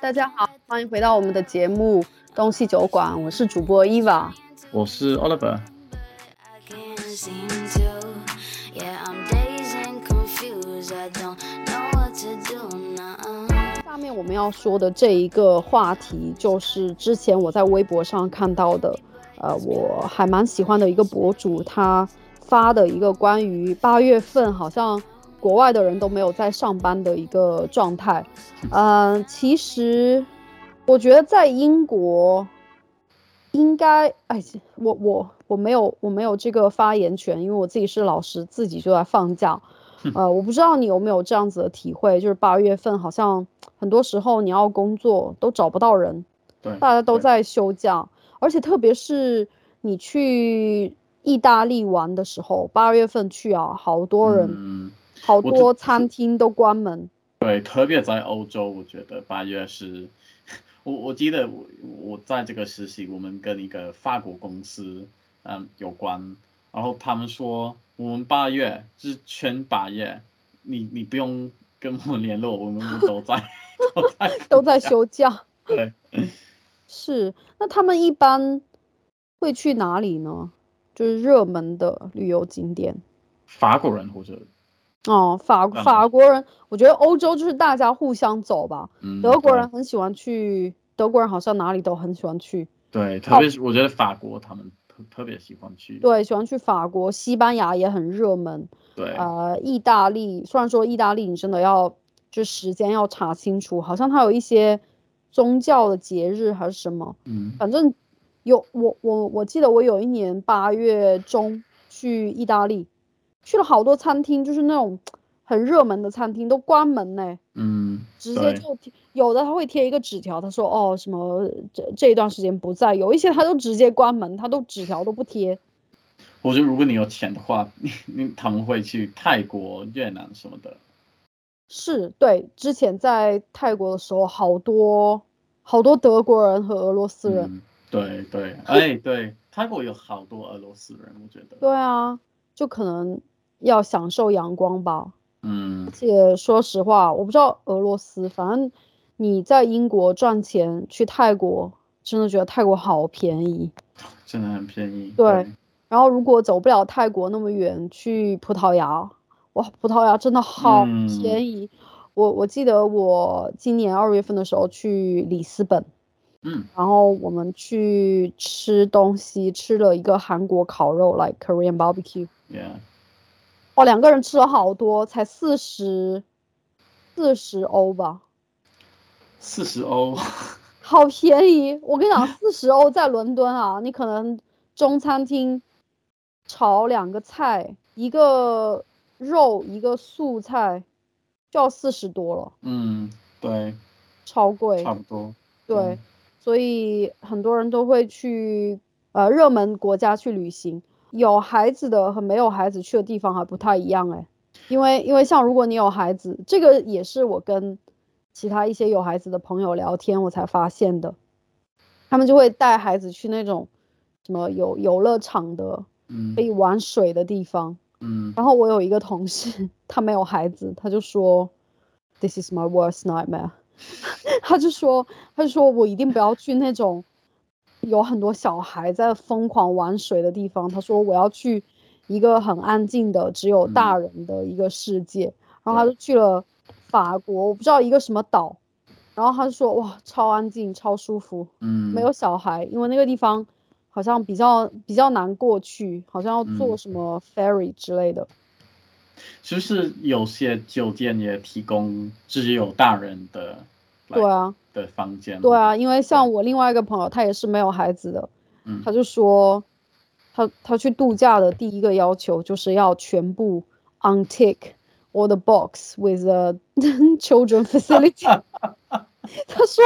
大家好，欢迎回到我们的节目《东西酒馆》，我是主播 Eva，，我是 Oliver。下面我们要说的这一个话题，就是之前我在微博上看到的，呃，我还蛮喜欢的一个博主，他发的一个关于八月份好像国外的人都没有在上班的一个状态。嗯，其实我觉得在英国应该，哎，我我我没有我没有这个发言权，因为我自己是老师，自己就在放假。呃，我不知道你有没有这样子的体会，就是八月份好像很多时候你要工作都找不到人，对，大家都在休假，而且特别是你去意大利玩的时候，八月份去啊，好多人，好多餐厅都关门。对，特别在欧洲，我觉得八月是，我我记得我我在这个实习，我们跟一个法国公司嗯有关，然后他们说。我们八月是全八月，你你不用跟我们联络，我们都在 都在都在休假。对，是。那他们一般会去哪里呢？就是热门的旅游景点。法国人或者哦，法法国人，我觉得欧洲就是大家互相走吧。德国人很喜欢去，德国人好像哪里都很喜欢去。对，特别是我觉得法国他们。特特别喜欢去，对，喜欢去法国、西班牙也很热门。对，呃，意大利虽然说意大利你真的要就时间要查清楚，好像它有一些宗教的节日还是什么，嗯，反正有我我我记得我有一年八月中去意大利，去了好多餐厅，就是那种。很热门的餐厅都关门呢，嗯，直接就有的他会贴一个纸条，他说哦什么这这一段时间不在，有一些他都直接关门，他都纸条都不贴。我觉得如果你有钱的话，你你他们会去泰国、越南什么的。是对，之前在泰国的时候，好多好多德国人和俄罗斯人。对对，哎对，泰国有好多俄罗斯人，我觉得。对啊，就可能要享受阳光吧。嗯，而且说实话，我不知道俄罗斯，反正你在英国赚钱去泰国，真的觉得泰国好便宜，真的很便宜。对，然后如果走不了泰国那么远，去葡萄牙，哇，葡萄牙真的好便宜。我我记得我今年二月份的时候去里斯本，嗯，然后我们去吃东西，吃了一个韩国烤肉，like Korean barbecue，yeah。哦，两个人吃了好多，才四十，四十欧吧。四十欧，好便宜！我跟你讲，四十欧在伦敦啊，你可能中餐厅炒两个菜，一个肉，一个素菜，就要四十多了。嗯，对，超贵，差不多。对，所以很多人都会去呃热门国家去旅行。有孩子的和没有孩子去的地方还不太一样哎，因为因为像如果你有孩子，这个也是我跟其他一些有孩子的朋友聊天我才发现的，他们就会带孩子去那种什么有游乐场的，可以玩水的地方，嗯，然后我有一个同事，他没有孩子，他就说，This is my worst nightmare，他就说他就说我一定不要去那种。有很多小孩在疯狂玩水的地方，他说我要去一个很安静的只有大人的一个世界，然后他就去了法国，我不知道一个什么岛，然后他就说哇超安静超舒服，嗯，没有小孩，因为那个地方好像比较比较难过去，好像要坐什么 ferry 之类的，就是有些酒店也提供只有大人的。对啊，的房间。对啊，因为像我另外一个朋友，他也是没有孩子的，嗯，他就说，他他去度假的第一个要求就是要全部 untick all the box with a children facility。他说，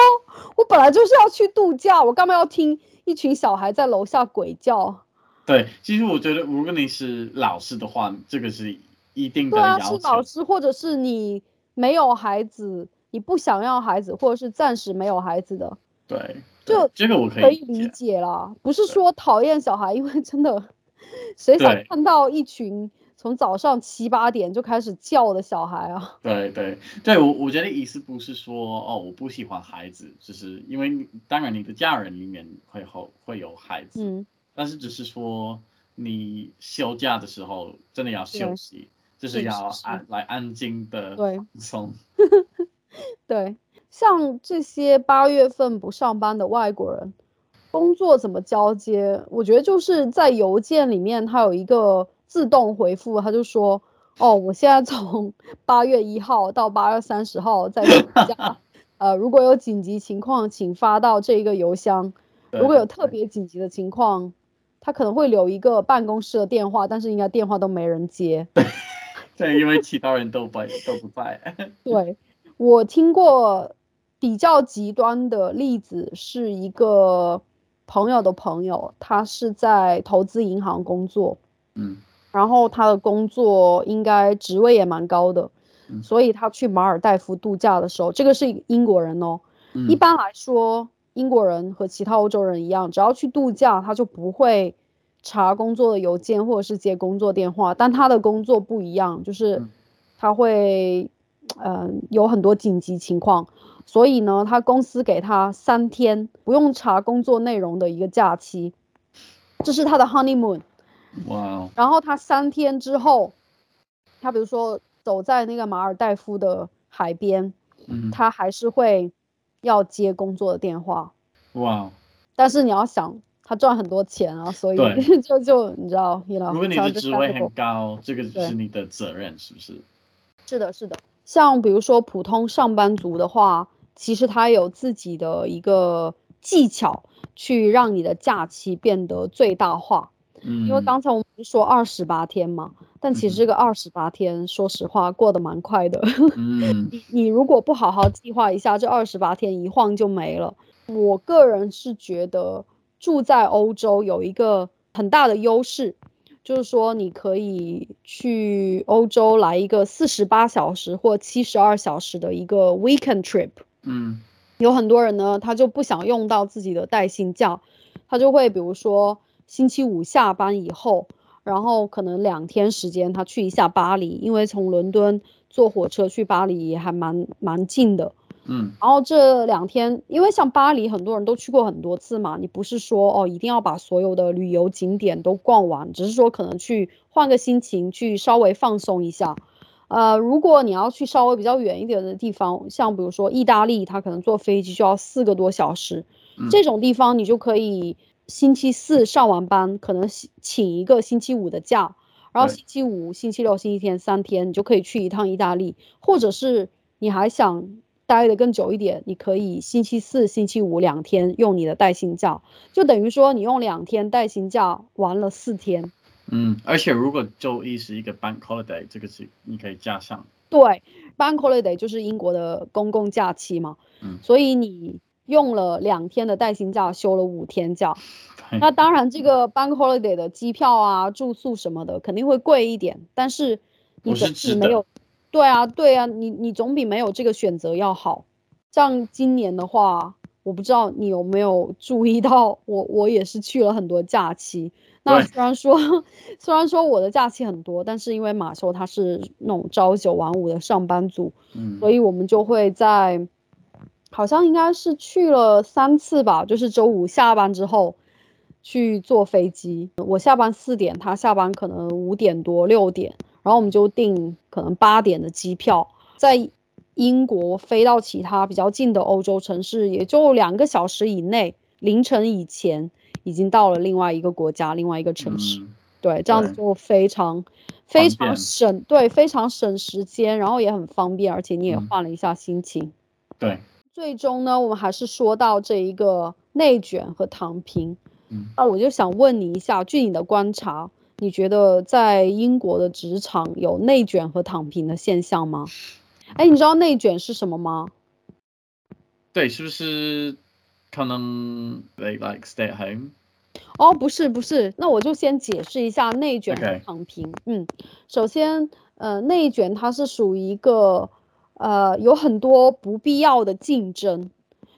我本来就是要去度假，我干嘛要听一群小孩在楼下鬼叫？对，其实我觉得，如果你是老师的话，这个是一定的要求。是老师，或者是你没有孩子。你不想要孩子，或者是暂时没有孩子的，对，就这个我可以理解啦。不是说讨厌小孩，因为真的，谁想看到一群从早上七八点就开始叫的小孩啊。对对对，我我觉得意思不是说哦我不喜欢孩子，就是因为当然你的家人里面会后会有孩子，嗯，但是只是说你休假的时候真的要休息，就是要安来安静的放松。对，像这些八月份不上班的外国人。工作怎么交接？我觉得就是在邮件里面，他有一个自动回复，他就说：“哦，我现在从 八月一号到八月三十号在家，呃，如果有紧急情况，请发到这一个邮箱。如果有特别紧急的情况，他可能会留一个办公室的电话，但是应该电话都没人接。对，因为其他人都不都不在。对我听过比较极端的例子，是一个。朋友的朋友，他是在投资银行工作，嗯，然后他的工作应该职位也蛮高的，所以他去马尔代夫度假的时候，这个是英国人哦。一般来说，英国人和其他欧洲人一样，只要去度假，他就不会查工作的邮件或者是接工作电话。但他的工作不一样，就是他会，嗯，有很多紧急情况。所以呢，他公司给他三天不用查工作内容的一个假期，这是他的 honeymoon。哇！然后他三天之后，他比如说走在那个马尔代夫的海边，他还是会要接工作的电话。哇！但是你要想，他赚很多钱啊，所以 就就你知道，如果你的职位很高，这个是你的责任，是不是？是的，是的。像比如说普通上班族的话。其实他有自己的一个技巧，去让你的假期变得最大化。嗯，因为刚才我们说二十八天嘛，但其实这个二十八天，说实话过得蛮快的。嗯，你你如果不好好计划一下，这二十八天一晃就没了。我个人是觉得住在欧洲有一个很大的优势，就是说你可以去欧洲来一个四十八小时或七十二小时的一个 weekend trip。嗯，有很多人呢，他就不想用到自己的带薪假，他就会比如说星期五下班以后，然后可能两天时间他去一下巴黎，因为从伦敦坐火车去巴黎也还蛮蛮近的。嗯，然后这两天，因为像巴黎很多人都去过很多次嘛，你不是说哦一定要把所有的旅游景点都逛完，只是说可能去换个心情，去稍微放松一下。呃，如果你要去稍微比较远一点的地方，像比如说意大利，它可能坐飞机就要四个多小时，这种地方你就可以星期四上完班，可能请一个星期五的假，然后星期五、星期六、星期天三天，你就可以去一趟意大利，或者是你还想待的更久一点，你可以星期四、星期五两天用你的带薪假，就等于说你用两天带薪假玩了四天。嗯，而且如果周一是一个 bank holiday，这个是你可以加上。对，bank holiday 就是英国的公共假期嘛。嗯。所以你用了两天的带薪假，休了五天假。那当然，这个 bank holiday 的机票啊、住宿什么的肯定会贵一点，但是你总比没有。对啊，对啊，你你总比没有这个选择要好。像今年的话，我不知道你有没有注意到，我我也是去了很多假期。那虽然说，虽然说我的假期很多，但是因为马修他是那种朝九晚五的上班族，嗯，所以我们就会在，好像应该是去了三次吧，就是周五下班之后去坐飞机。我下班四点，他下班可能五点多六点，然后我们就订可能八点的机票，在英国飞到其他比较近的欧洲城市，也就两个小时以内，凌晨以前。已经到了另外一个国家，另外一个城市，对，这样子就非常非常省，对，非常省时间，然后也很方便，而且你也换了一下心情。对，最终呢，我们还是说到这一个内卷和躺平。嗯，那我就想问你一下，据你的观察，你觉得在英国的职场有内卷和躺平的现象吗？哎，你知道内卷是什么吗？对，是不是？可能 they like stay at home。哦，不是不是，那我就先解释一下内卷和躺平。嗯，首先，呃，内卷它是属于一个，呃，有很多不必要的竞争。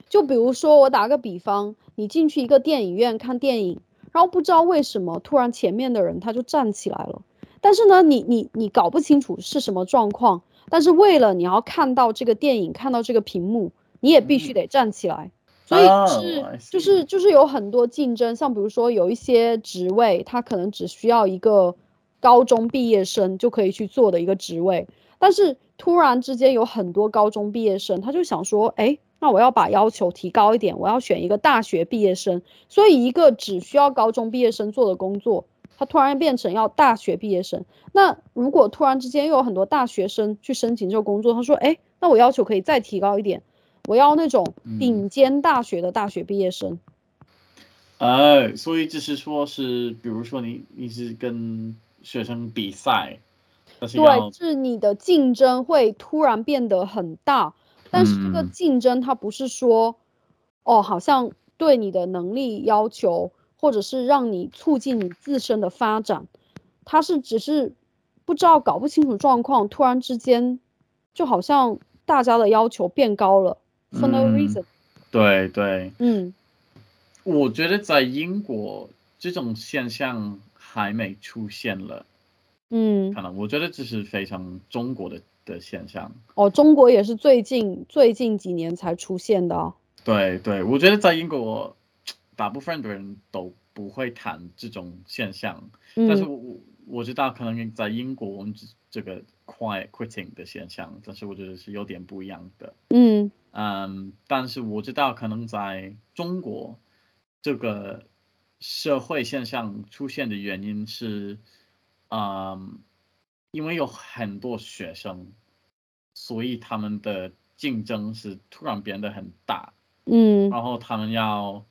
就比如说，我打个比方，你进去一个电影院看电影，然后不知道为什么突然前面的人他就站起来了，但是呢，你你你搞不清楚是什么状况，但是为了你要看到这个电影，看到这个屏幕，你也必须得站起来。所以是就是就是有很多竞争，像比如说有一些职位，他可能只需要一个高中毕业生就可以去做的一个职位，但是突然之间有很多高中毕业生，他就想说，哎，那我要把要求提高一点，我要选一个大学毕业生，所以一个只需要高中毕业生做的工作，它突然变成要大学毕业生。那如果突然之间又有很多大学生去申请这个工作，他说，哎，那我要求可以再提高一点。我要那种顶尖大学的大学毕业生，呃，所以就是说，是比如说你你是跟学生比赛，对，是你的竞争会突然变得很大，但是这个竞争它不是说，哦，好像对你的能力要求，或者是让你促进你自身的发展，它是只是不知道搞不清楚状况，突然之间就好像大家的要求变高了。For no reason。对对，嗯，我觉得在英国这种现象还没出现了，嗯，可能我觉得这是非常中国的的现象。哦，中国也是最近最近几年才出现的。对对，我觉得在英国，大部分的人都不会谈这种现象，但是我我知道可能在英国我们这个 quiet quitting 的现象，但是我觉得是有点不一样的。嗯。嗯，但是我知道，可能在中国，这个社会现象出现的原因是，嗯，因为有很多学生，所以他们的竞争是突然变得很大，嗯，然后他们要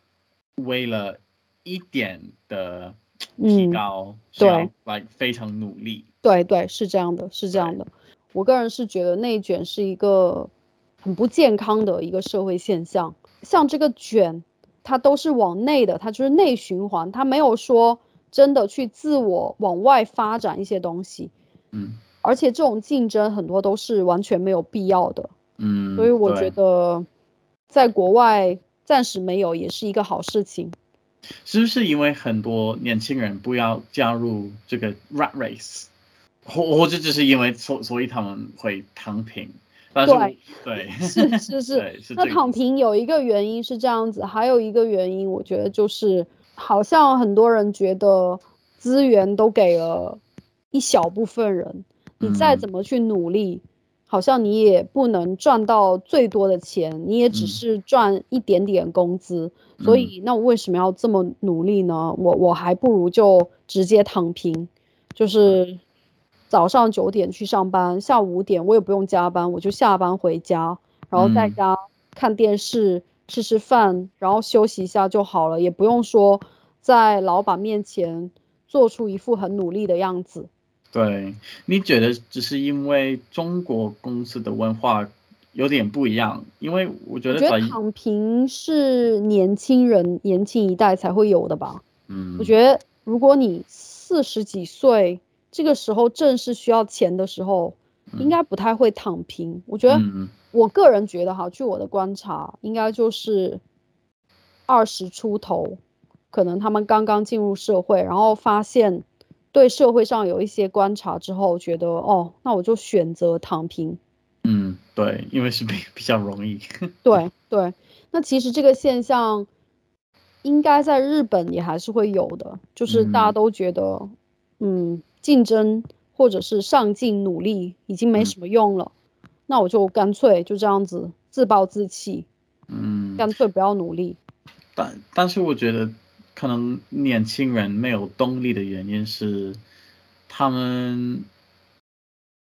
为了一点的提高，对，来非常努力，对对，是这样的，是这样的。我个人是觉得内卷是一个。很不健康的一个社会现象，像这个卷，它都是往内的，它就是内循环，它没有说真的去自我往外发展一些东西，嗯，而且这种竞争很多都是完全没有必要的，嗯，所以我觉得在国外暂时没有也是一个好事情。是不是因为很多年轻人不要加入这个 rat race，或或者只是因为所所以他们会躺平？对对 是是 是，那躺平有一个原因是这样子，还有一个原因，我觉得就是好像很多人觉得资源都给了一小部分人，你再怎么去努力，好像你也不能赚到最多的钱，你也只是赚一点点工资，所以那我为什么要这么努力呢？我我还不如就直接躺平，就是。早上九点去上班，下午五点我也不用加班，我就下班回家，然后在家看电视、吃吃饭，然后休息一下就好了，也不用说在老板面前做出一副很努力的样子。对，你觉得只是因为中国公司的文化有点不一样？因为我觉得躺平是年轻人、年轻一代才会有的吧？嗯，我觉得如果你四十几岁。这个时候正是需要钱的时候，应该不太会躺平。我觉得，我个人觉得哈，据我的观察，应该就是二十出头，可能他们刚刚进入社会，然后发现对社会上有一些观察之后，觉得哦，那我就选择躺平。嗯，对，因为是比 比较容易。对对，那其实这个现象应该在日本也还是会有的，就是大家都觉得，嗯。竞争或者是上进努力已经没什么用了，那我就干脆就这样子自暴自弃，嗯，干脆不要努力。但但是我觉得可能年轻人没有动力的原因是，他们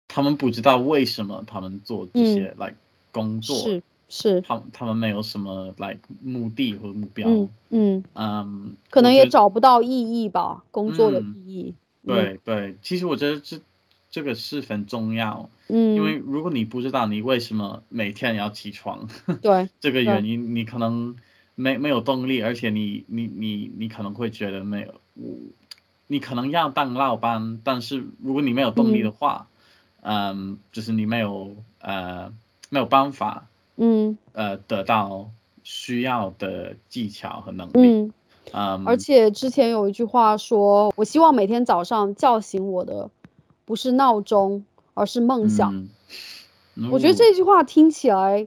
他们不知道为什么他们做这些来工作，是是，他他们没有什么来目的和目标，嗯嗯，可能也找不到意义吧，工作的意义。对对，其实我觉得这这个是很重要，嗯，因为如果你不知道你为什么每天要起床，对 这个原因，你可能没没有动力，而且你你你你可能会觉得没有，你可能要当老板，但是如果你没有动力的话，嗯，就是你没有呃没有办法，嗯，呃得到需要的技巧和能力。嗯，而且之前有一句话说，我希望每天早上叫醒我的不是闹钟，而是梦想。嗯我觉得哦这句话听起来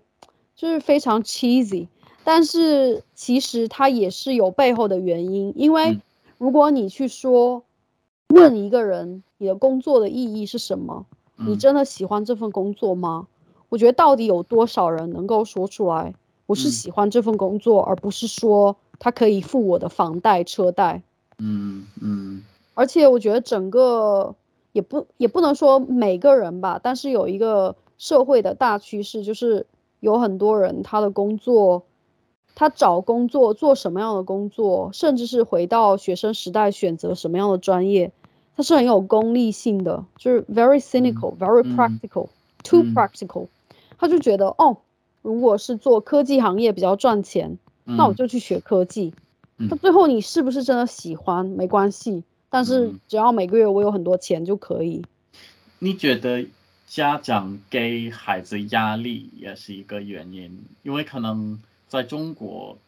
就是非常 cheesy，但是其实它也是有背后的原因。因为嗯如果你去说问一个人你的工作的意义是什么，你嗯真的喜欢这份工作吗？我觉得到底有多少人能够说出来，我是嗯喜欢这份工作，而不是说它可以付我的房贷、车贷。嗯嗯而且我觉得整个也不也不能说每个人吧，但是有一个社会的大趋势，就是有很多人他的工作，他找工作做什么样的工作，甚至是回到学生时代选择什么样的专业，他是很有功利性的，就是 very cynical、very 嗯 practical、too 嗯 practical，他就觉得哦，如果是做科技行业比较赚钱，那我嗯就去学科技。嗯那最后你是不是真的喜欢没关系，但是嗯只要每个月我有很多钱就可以。你觉得家长给孩子压力也是一个原因？因为可能在中国，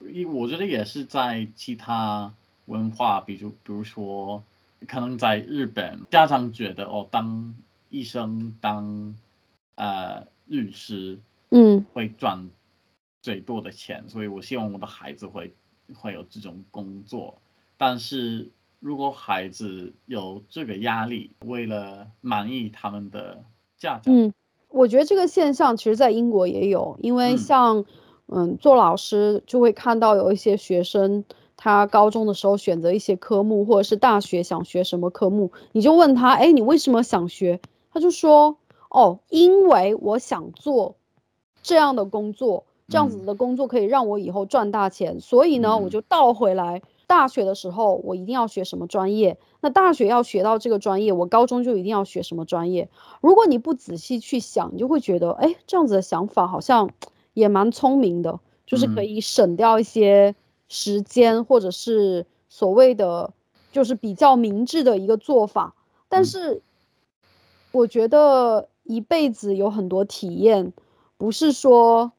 一我觉得也是在其他文化，比如比如说，可能在日本，家长觉得哦，当医生、当呃律师嗯会赚最多的钱，所以我希望我的孩子会会有这种工作。但是如果孩子有这个压力，为了满意他们的家长，嗯，我觉得这个现象其实在英国也有，因为嗯像嗯做老师就会看到有一些学生。他高中的时候选择一些科目，或者是大学想学什么科目，你就问他，哎，你为什么想学？他就说，哦，因为我想做这样的工作，这样子嗯的工作可以让我以后赚大钱，所以呢，我嗯就倒回来。大学的时候，我一定要学什么专业？那大学要学到这个专业，我高中就一定要学什么专业？如果你不仔细去想，你就会觉得，哎，这样子的想法好像也蛮聪明的，就是可嗯以省掉一些时间，或者是所谓的就是比较明智的一个做法。但嗯是我觉得一辈子有很多体验，不是说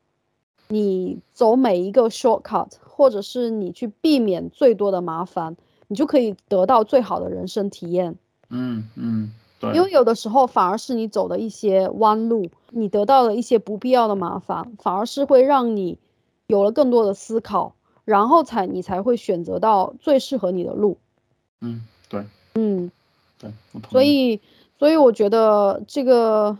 你走每一个 shortcut，或者是你去避免最多的麻烦，你就可以得到最好的人生体验。嗯嗯，对，因为有的时候反而是你走的一些弯路，你得到了一些不必要的麻烦，反而是会让你有了更多的思考，然后才你才会选择到最适合你的路。嗯对。嗯，对，所以所以我觉得这个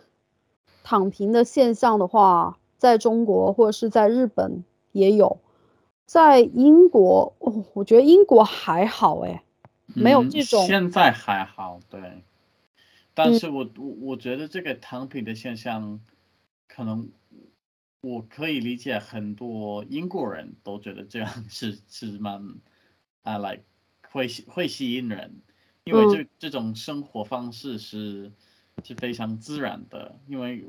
躺平的现象的话，在中国或者是在日本也有，在英国，哦，我觉得英国还好哎，没有嗯这种现在还好，对，但嗯。是我我我觉得这个躺平的现象，可能我可以理解很多英国人都觉得这样 是是蛮啊，like 会会吸引人，因为嗯。这这种生活方式是是非常自然的，因为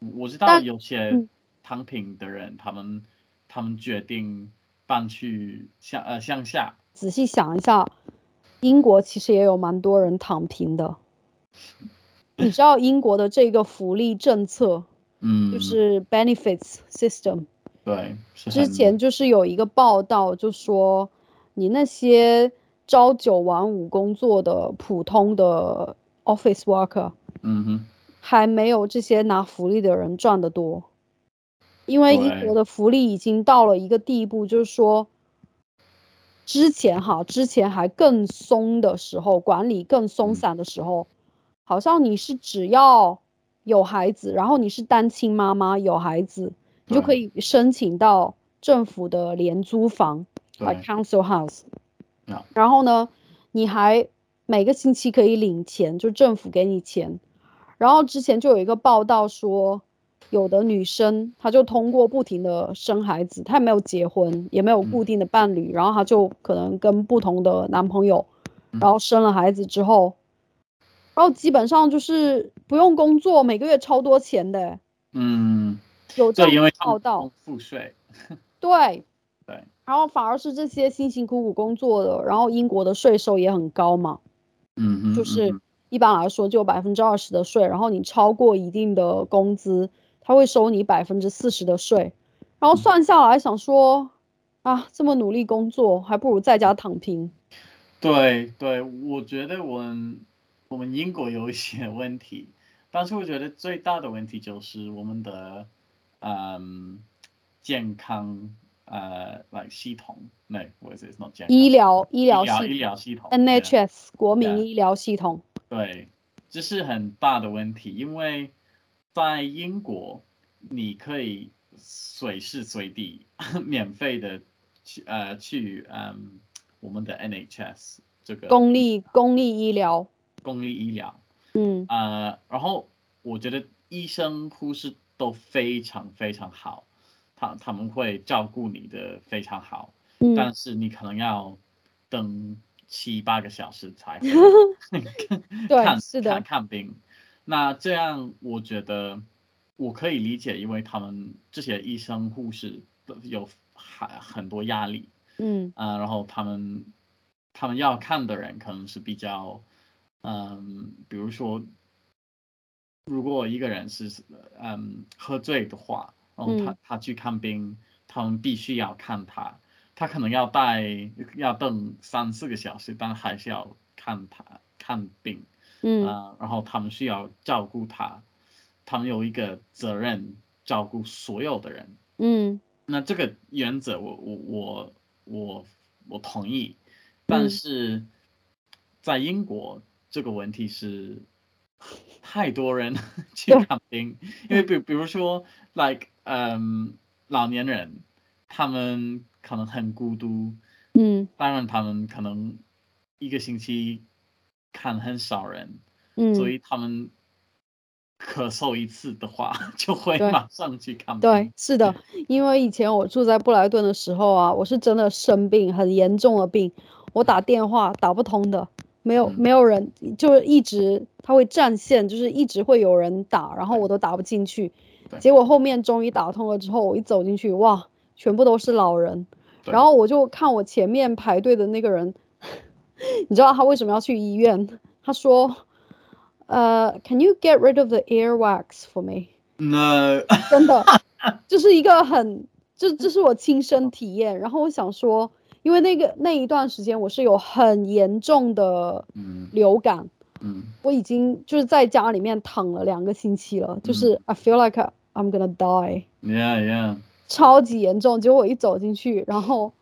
我知道有些嗯。躺平的人，他们他们决定搬去向呃向下。仔细想一下，英国其实也有蛮多人躺平的。你知道英国的这个福利政策嗯，就是 benefits system，对，之前就是有一个报道就说，你那些朝九晚五工作的普通的 office worker，嗯哼，还没有这些拿福利的人赚得多，因为英国的福利已经到了一个地步，就是说，之前哈，之前还更松的时候，管理更松嗯。散的时候，好像你是只要有孩子，然后你是单亲妈妈有孩子，你就可以申请到政府的廉租房对。council house。然后呢，你还每个星期可以领钱，就政府给你钱。然后之前就有一个报道说，有的女生她就通过不停的生孩子，她也没有结婚，也没有固定的伴侣，然后她就可能跟不同的男朋友，嗯。然后生了孩子之后，然后基本上就是不用工作，每个月超多钱的，嗯，有这，因样为报道不。付税，对，对，然后反而是这些辛辛苦苦工作的，然后英国的税收也很高嘛。嗯嗯，就是一般来说就百分之二十的税，然后你超过一定的工资，他会收你百分之四十的税，然后算下来想说，啊，这么努力工作，还不如在家躺平。对对，我觉得我们我们英国有一些问题，但是我觉得最大的问题就是我们的嗯健康呃来系统，no what is it? It's not 健康医疗医医疗系疗医疗系统 NHS 国民医疗系统，对，这是很大的问题，因为在英国，你可以随时随地免费的去呃去嗯我们的 NHS 这个公立公立医疗，公立医疗，嗯。呃，然后我觉得医生护士都非常非常好，他他们会照顾你的非常好，嗯。但是你可能要等七八个小时才会 对看是的。看看病。那这样我觉得我可以理解，因为他们这些医生护士都有很很多压力，嗯。啊、然后他们他们要看的人可能是比较，嗯，比如说，如果一个人是嗯喝醉的话，然后他、嗯。他去看病，他们必须要看他，他可能要待要等三四个小时，但还是要看他看病，嗯。啊、然后他们需要照顾他，他们有一个责任照顾所有的人，嗯。那这个原则我我我我我同意，但嗯是在英国这个问题是太多人 去看病，因为比比如说，like 嗯老年人，他们可能很孤独，嗯。当然他们可能一个星期看很少人，嗯，所以他们咳嗽一次的话，就会马上去看病。对，是的，因为以前我住在布莱顿的时候啊，我是真的生病，很严重的病，我打电话打不通的，没有嗯没有人，就是一直他会占线，就是一直会有人打，然后我都打不进去。结果后面终于打通了之后，我一走进去，哇，全部都是老人，然后我就看我前面排队的那个人，你知道他为什么要去医院？他说，呃，Can you get rid of the earwax for me？No，真的，就是一个很，这这是我亲身体验。然后我想说，因为那个那一段时间我是有很严重的嗯。流感，嗯。我已经就是在家里面躺了两个星期了，就是 I feel like I'm gonna die，，Yeah Yeah，超级严重。结果我一走进去，然后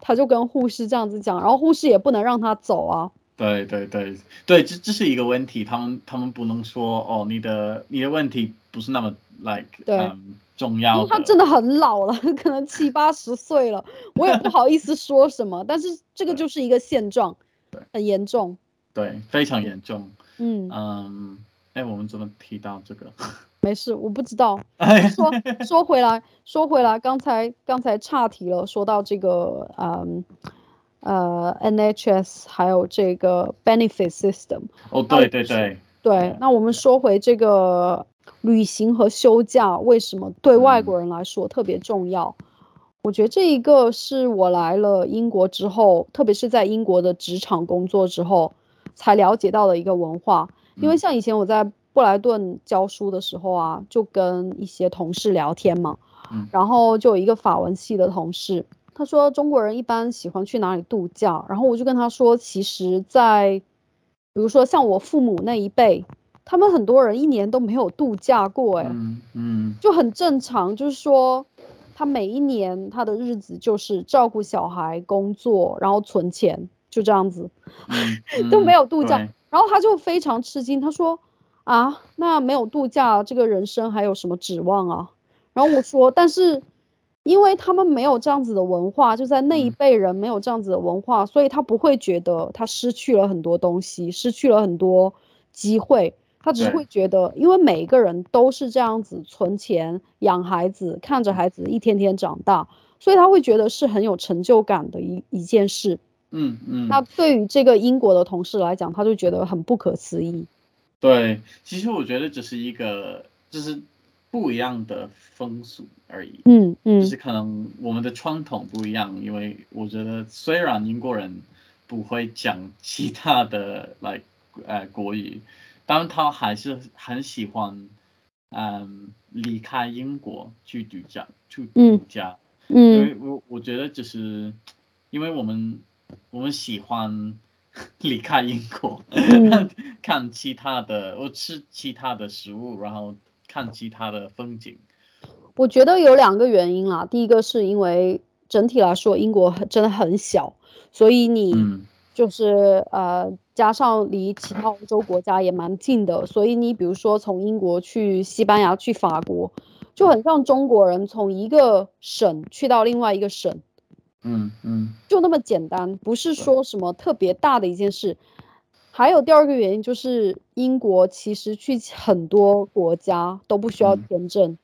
他就跟护士这样子讲，然后护士也不能让他走啊。对对对对，这这是一个问题，他们他们不能说哦，你的你的问题不是那么 like 对。嗯重因要为他真的很老了，可能七八十岁了，我也不好意思说什么。但是这个就是一个现状对，很严重。对非常严重，嗯，嗯，哎，我们怎么提到这个？没事，我不知道。哎，说说回来，说回来，刚才刚才岔题了，说到这个，嗯，呃，NHS 还有这个 benefit system。哦，对对对，对，那我们说回这个旅行和休假，为什么对外嗯国人来说特别重要？我觉得这一个是我来了英国之后，特别是在英国的职场工作之后，才了解到的一个文化。因为嗯像以前我在布莱顿教书的时候啊，就跟一些同事聊天嘛，嗯然后就有一个法文系的同事，他说中国人一般喜欢去哪里度假，然后我就跟他说，其实在，比如说像我父母那一辈，他们很多人一年都没有度假过，哎、嗯嗯就很正常，就是说他每一年他的日子就是照顾小孩、工作，然后存钱，就这样子。嗯，都没嗯有度假然后他就非常吃惊，他说：“啊，那没有度假，这个人生还有什么指望啊？”然后我说：“但是，因为他们没有这样子的文化，就在那一嗯辈人没有这样子的文化，所以他不会觉得他失去了很多东西，失去了很多机会。他只是会觉得，因为每一个人都是这样子存钱养孩子，看着孩子一天天长大，所以他会觉得是很有成就感的一一件事。”嗯嗯，那对于这个英国的同事来讲，他就觉得很不可思议。对，其实我觉得只是一个就是不一样的风俗而已。嗯嗯就是可能我们的传统不一样，因为我觉得虽然英国人不会讲其他的来呃国语，但他还是很喜欢嗯离开英国去度假去嗯度假，因嗯为我我觉得就是因为我们我们喜欢 离开英国，嗯看其他的，我吃其他的食物，然后看其他的风景。我觉得有两个原因啦。第一个是因为整体来说英国真的很小，所以你嗯就是呃加上离其他欧洲国家也蛮近的，所以你比如说从英国去西班牙、去法国，就很像中国人从一个省去到另外一个省，嗯嗯就那么简单，不是说什么特别大的一件事。还有第二个原因就是英国其实去很多国家都不需要嗯签证。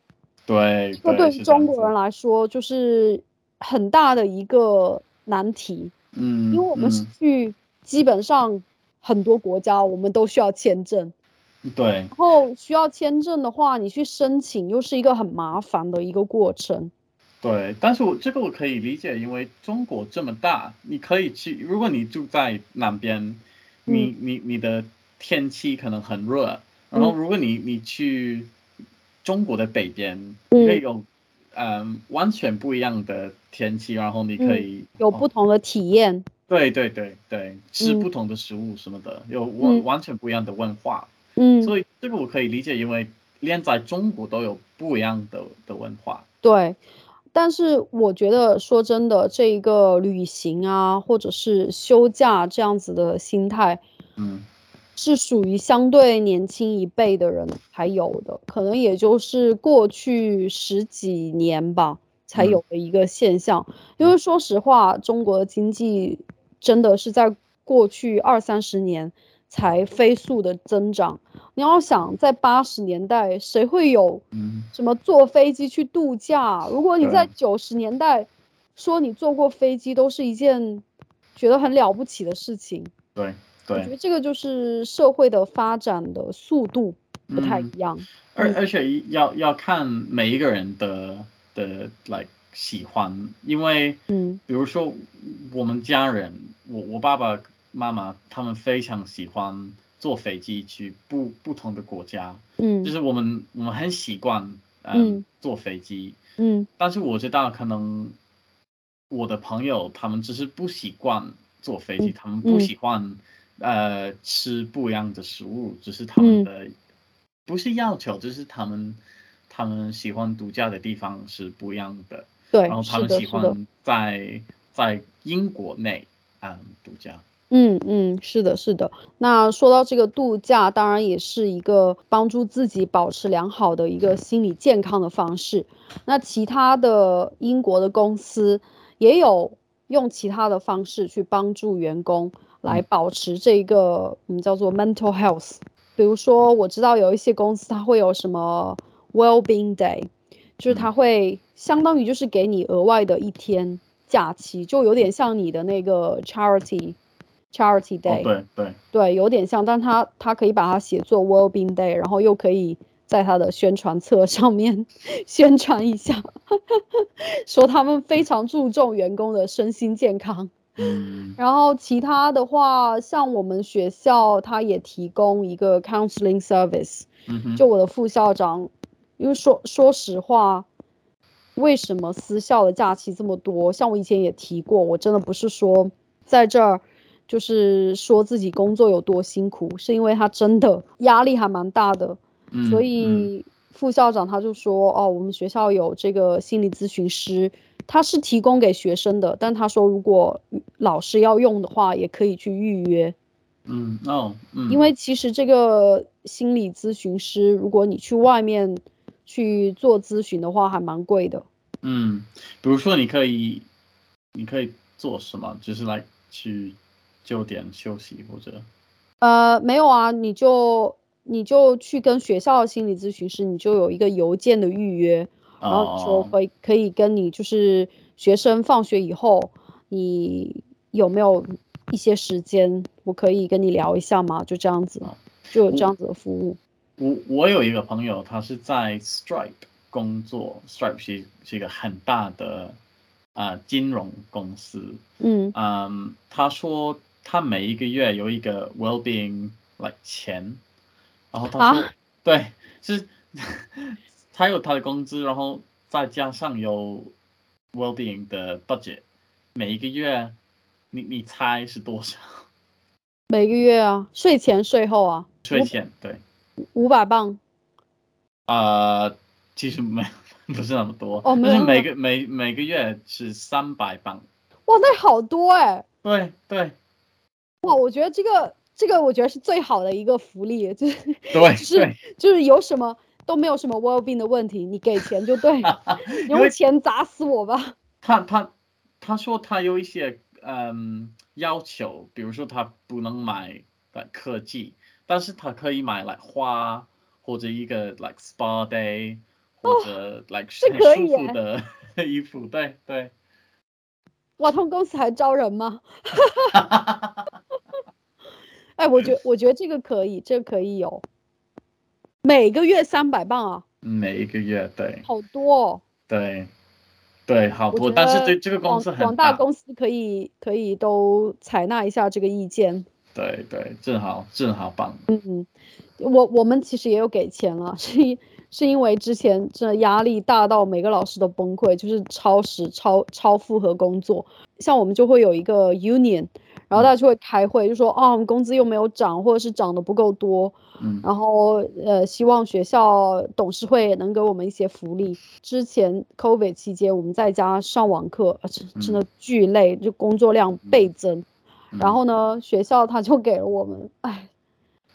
对这对于中国人来说就是很大的一个难题，嗯，因为我们是嗯。去基本上很多国家，我们都需要签证，对。然后需要签证的话，你去申请又是一个很麻烦的一个过程。对，但是我这个我可以理解，因为中国这么大，你可以去，如果你住在南边，你你你的天气可能很热，然后如果你你去中国的北边，你可以有嗯完全不一样的天气，然后你可以有不同的体验，对对对对，吃嗯。不同的食物什么的，有完嗯。完全不一样的文化，嗯，所以这个我可以理解，因为连在中国都有不一样的的文化。对。但是我觉得说真的，这一个旅行啊，或者是休假这样子的心态，嗯。是属于相对年轻一辈的人才有的，可能也就是过去十几年吧才嗯有的一个现象。因为说实话，中国的经济真的是在过去二三十年才飞速的增长。你要想，在八十年代，谁会有嗯什么坐飞机去度假？如果你在九十年代说你坐过飞机，都是一件觉得很了不起的事情。对对我觉得，这个就是社会的发展的速度不太一嗯样。嗯而而且要要看每一个人的的 like 喜欢，因为嗯。比如说我们家人，我我爸爸妈妈他们非常喜欢坐飞机去不不同的国家，嗯。就是我们我们很习惯嗯嗯。坐飞机，嗯。但是我知道可能我的朋友他们只是不习惯坐飞机，嗯他们不。嗯喜欢呃吃不一样的食物，只是他们嗯的。不是要求，就是他们他们喜欢度假的地方是不一样的，对然后，他，们喜，欢在在英国内嗯度假，嗯嗯，是的，是的。那说到这个度假，当然也是一个帮助自己保持良好的一个心理健康的方式。那其他的英国的公司也有用其他的方式去帮助员工来嗯保持这个我们叫做 mental health。比如说，我知道有一些公司它会有什么 well-being day，就是它嗯会相当于就是给你额外的一天假期，就有点像你的那个 charity charity 哦 day，、对对，对，有点像，但它它可以把它写作 well-being day，然后又可以在它的宣传册上面 宣传一下，说他们非常注重员工的身心健康。嗯然后其他的话，像我们学校，它也提供一个 counseling service。嗯，就我的副校长，因为说说实话，为什么私校的假期这么多？像我以前也提过，我真的不是说在这儿就是说自己工作有多辛苦，是因为他真的压力还蛮大的。所嗯嗯以副校长他就说，哦，我们学校有这个心理咨询师，他是提供给学生的，但他说如果老师要用的话，也可以去预约。嗯哦嗯，因为其实这个心理咨询师，如果你去外面去做咨询的话，还蛮贵的。嗯，比如说你可以，你可以做什么？就是来去就点休息或者，呃，没有啊，你就你就去跟学校的心理咨询师，你就有一个邮件的预约，然后说哦，会可以跟你就是学生放学以后，你有没有一些时间，我可以跟你聊一下吗？就这样子哦，就有这样子的服务。我我有一个朋友，他是在 Stripe 工作，Stripe 是是一个很大的啊、呃金融公司，嗯。嗯，他说他每一个月有一个 well-being like 钱，然后他说、啊对，是 他有他的工资，然后再加上有 well-being 的 budget，每一个月你你猜是多少？每个月啊，税前税后啊，税前对，五百磅。呃，其实没 不是那么多，哦，但是每个每每个月是三百磅。哇，那好多哎。对对。哇，我觉得这个这个，我觉得是最好的一个福利，就是对，就是就是有什么都没有什么 well being 的问题，你给钱就对，用钱砸死我吧。他他他说他有一些嗯要求，比如说他不能买科技，但是他可以买来花或者一个 like spa day 或者 like 很舒服的 衣服，对对。哇，他们公司还招人吗？哎，我觉我觉得这个可以，这个可以有，每个月三百磅啊。每一个月对。好多。哦。对。对，好多，但是对这个公司很广大公司可以可以都采纳一下这个意见。对对，正好正好棒。嗯，我我们其实也有给钱了，是是因为之前这压力大到每个老师都崩溃，就是超时超超负荷工作，像我们就会有一个 union。然后大家就会开会，就说哦，工资又没有涨，或者是涨得不够多，嗯，然后呃，希望学校董事会能给我们一些福利。之前 COVID 期间，我们在家上网课，真真的巨累，就工作量倍增。然后呢，学校他就给了我们，哎，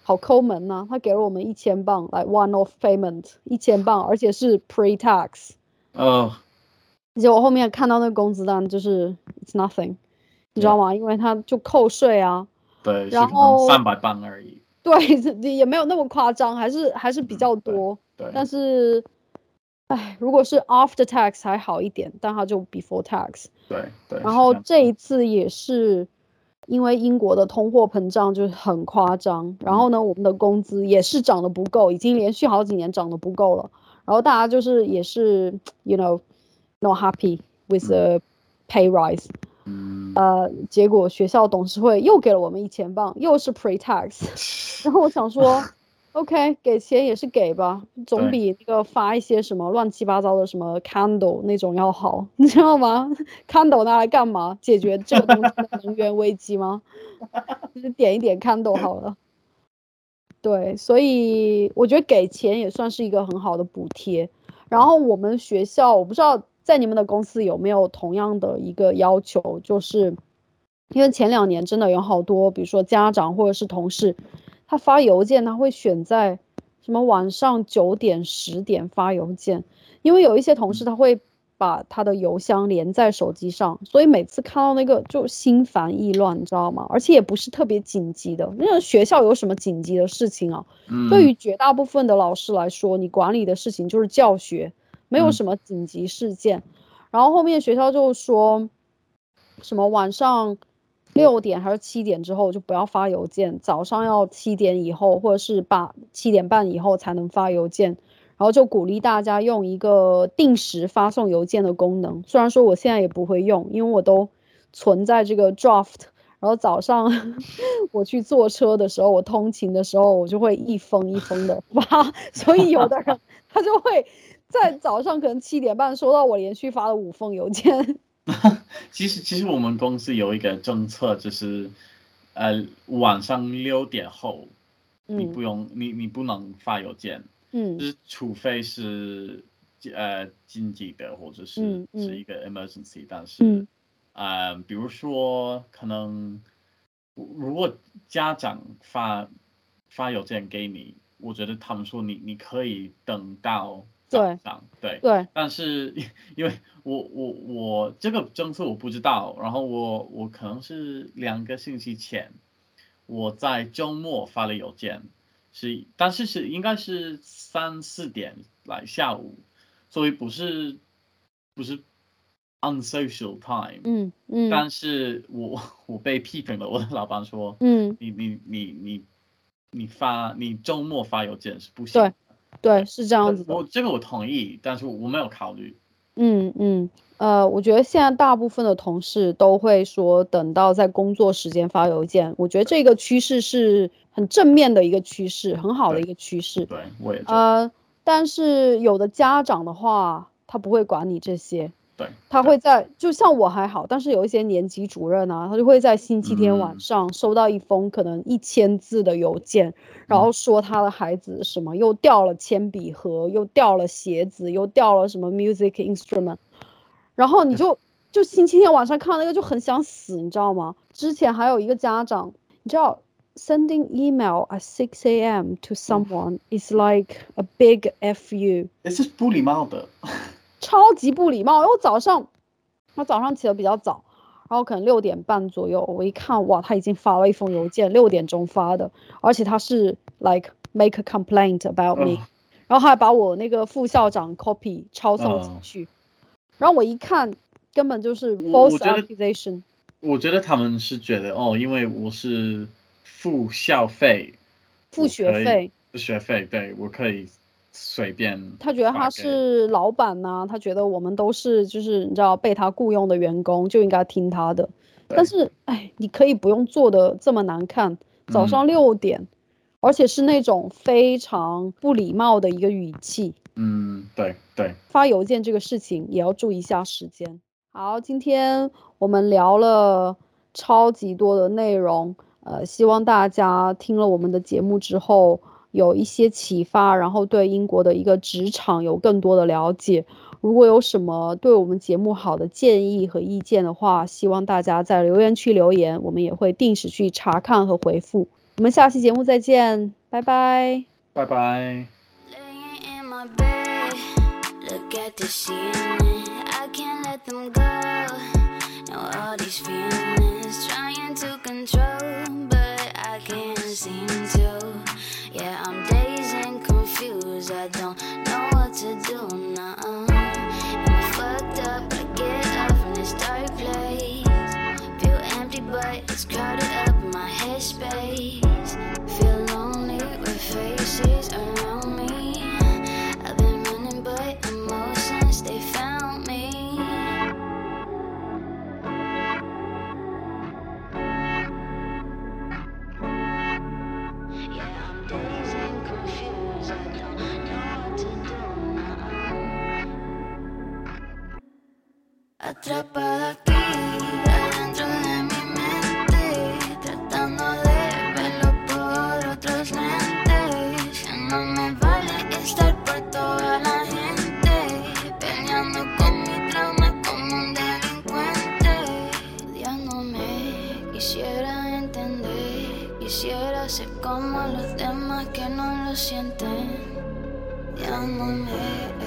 好抠门呐，他给了我们一千镑来 one-off payment，一千磅，而且是 pre-tax。哦。而且我后面看到那个工资单，就是 it's nothing。你知道吗？因为他就扣税啊，对，然后三百磅而已，对，也没有那么夸张，还是还是比较多，对。但是，哎，如果是 after tax 还好一点，但它就 before tax，对对。然后这一次也是因为英国的通货膨胀就是很夸张，然后呢，我们的工资也是涨得不够，已经连续好几年涨得不够了，然后大家就是也是，you know not happy with the pay rise。呃，结果学校董事会又给了我们一千磅，又是 pre-tax。然后我想说，OK，给钱也是给吧，总比那个发一些什么乱七八糟的什么 candle 那种要好，你知道吗？candle 拿来干嘛？解决这个东西的能源危机吗？就是点一点 candle 好了。对，所以我觉得给钱也算是一个很好的补贴。然后我们学校，我不知道。在你们的公司有没有同样的一个要求？就是因为前两年真的有好多，比如说家长或者是同事，他发邮件他会选在什么晚上九点、十点发邮件，因为有一些同事他会把他的邮箱连在手机上，所以每次看到那个就心烦意乱，你知道吗？而且也不是特别紧急的，那个学校有什么紧急的事情啊？对于绝大部分的老师来说，你管理的事情就是教学。没有什么紧急事件，然后后面学校就说，什么晚上六点还是七点之后就不要发邮件，早上要七点以后或者是八七点半以后才能发邮件，然后就鼓励大家用一个定时发送邮件的功能。虽然说我现在也不会用，因为我都存在这个 draft，然后早上 我去坐车的时候，我通勤的时候，我就会一封一封的发，所以有的人 他就会。在早上可能七点半收到我连续发了五封邮件。其实其实我们公司有一个政策，就是呃晚上六点后，你不用你你不能发邮件，嗯，就是除非是呃紧急的或者是是一个 emergency，但是呃比如说可能如果家长发发邮件给你，我觉得他们说你你可以等到。对，对。对，但是 因为我我我这个政策我不知道，然后我我可能是两个星期前我在周末发了邮件，是但是是应该是三四点来下午，所以不是不是 unsocial time，嗯嗯，但是我我被批评了，我的老板说，嗯，你你你你你发你周末发邮件是不行。对，是这样子的。我这个我同意，但是我没有考虑。嗯嗯，呃，我觉得现在大部分的同事都会说，等到在工作时间发邮件。我觉得这个趋势是很正面的一个趋势，很好的一个趋势。对，我也。呃，但是有的家长的话，他不会管你这些。对，他会在就像我还好，但是有一些年级主任啊，他就会在星期天晚嗯上收到一封可能一千字的邮件，然嗯后说他的孩子什么又掉了铅笔盒，又掉了鞋子，又掉了什么 music instrument，然后你就就星期天晚上看到那个就很想死，你知道吗？之前还有一个家长，你知道 sending email at six a.m. to someone is like a big fu。也是不礼貌的。超级不礼貌。因为我早上，我早上起得比较早，然后可能六点半左右，我一看，哇，他已经发了一封邮件，六点钟发的，而且他是 like make a complaint about me，、哦然后还把我那个副校长 copy 抄送进哦去，然后我一看，根本就是我 false accusation。我觉得他们是觉得哦，因为我是付校费，付学费，付学费，对我可以随便他觉得他是老板呐、他觉得我们都是就是你知道被他雇佣的员工，就应该听他的。但是，哎，你可以不用做的这么难看，早上嗯六点，而且是那种非常不礼貌的一个语气。嗯，对对，发邮件这个事情也要注意一下时间。好，今天我们聊了超级多的内容，呃，希望大家听了我们的节目之后有一些启发，然后对英国的一个职场有更多的了解。如果有什么对我们节目好的建议和意见的话，希望大家在留言区留言，我们也会定时去查看和回复。我们下期节目再见，拜拜。拜拜。Laying in my bed, look at the ceiling. I can't let them go. Know all these feelings, trying to control, but I can't seem to. Yeah, I'm dazed and confused. I don't know what to do now. Am I fucked up? I get up from this dark place. Feel empty, but it's crowded up in my headspace. Atrapada aquí, adentro de mi mente, tratando de verlo por otros lentes. Ya no me vale estar por toda la gente, peleando con mi trauma como un delincuente. Odiándome, quisiera entender, quisiera ser como los demás que no lo sienten. Odiándome.